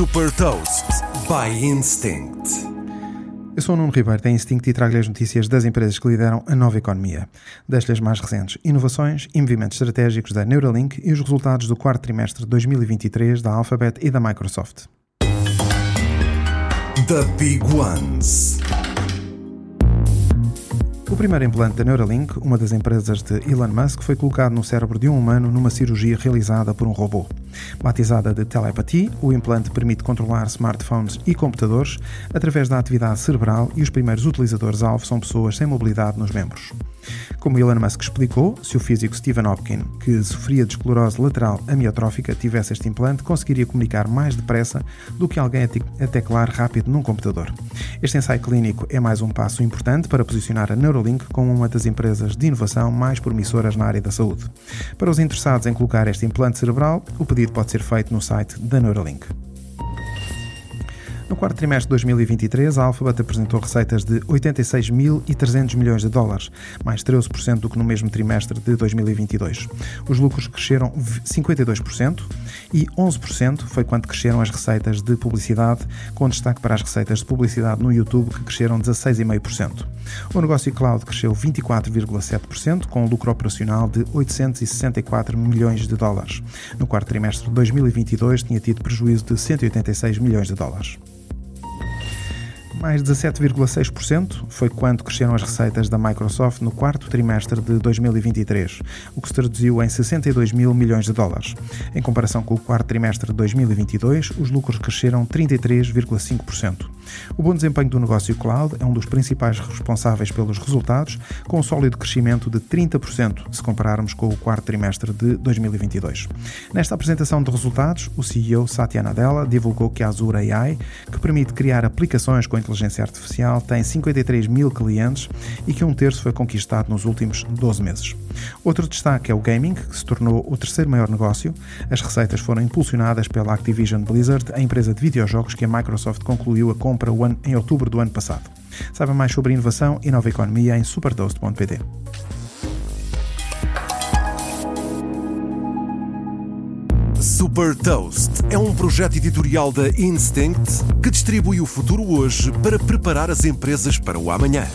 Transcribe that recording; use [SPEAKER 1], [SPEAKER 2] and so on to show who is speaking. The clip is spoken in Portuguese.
[SPEAKER 1] Super Toast by Instinct.
[SPEAKER 2] Eu sou o Nuno Ribeiro da Instinct e trago-lhe as notícias das empresas que lideram a nova economia. Deixo-lhe as mais recentes inovações e movimentos estratégicos da Neuralink e os resultados do quarto trimestre de 2023 da Alphabet e da Microsoft.
[SPEAKER 1] The Big Ones.
[SPEAKER 2] O primeiro implante da Neuralink, uma das empresas de Elon Musk, foi colocado no cérebro de um humano numa cirurgia realizada por um robô. Batizada de Telepathy, o implante permite controlar smartphones e computadores através da atividade cerebral e os primeiros utilizadores-alvo são pessoas sem mobilidade nos membros. Como Elon Musk explicou, se o físico Stephen Hopkins, que sofria de esclerose lateral amiotrófica, tivesse este implante, conseguiria comunicar mais depressa do que alguém a teclar rápido num computador. Este ensaio clínico é mais um passo importante para posicionar a Neuralink como uma das empresas de inovação mais promissoras na área da saúde. Para os interessados em colocar este implante cerebral, o pedido pode ser feito no site da Neuralink. No quarto trimestre de 2023, a Alphabet apresentou receitas de 86.300 milhões de dólares, mais 13% do que no mesmo trimestre de 2022. Os lucros cresceram 52% e 11% foi quando cresceram as receitas de publicidade, com destaque para as receitas de publicidade no YouTube, que cresceram 16,5%. O negócio cloud cresceu 24,7%, com um lucro operacional de 864 milhões de dólares. No quarto trimestre de 2022, tinha tido prejuízo de 186 milhões de dólares mais 17,6% foi quanto cresceram as receitas da Microsoft no quarto trimestre de 2023, o que se traduziu em 62 mil milhões de dólares. Em comparação com o quarto trimestre de 2022, os lucros cresceram 33,5%. O bom desempenho do negócio cloud é um dos principais responsáveis pelos resultados, com um sólido crescimento de 30% se compararmos com o quarto trimestre de 2022. Nesta apresentação de resultados, o CEO Satya Nadella divulgou que a Azure AI, que permite criar aplicações com inteligência artificial tem 53 mil clientes e que um terço foi conquistado nos últimos 12 meses. Outro destaque é o gaming, que se tornou o terceiro maior negócio. As receitas foram impulsionadas pela Activision Blizzard, a empresa de videojogos que a Microsoft concluiu a compra em outubro do ano passado. Saiba mais sobre inovação e nova economia em supertoast.pt.
[SPEAKER 1] Super Toast é um projeto editorial da Instinct que distribui o futuro hoje para preparar as empresas para o amanhã.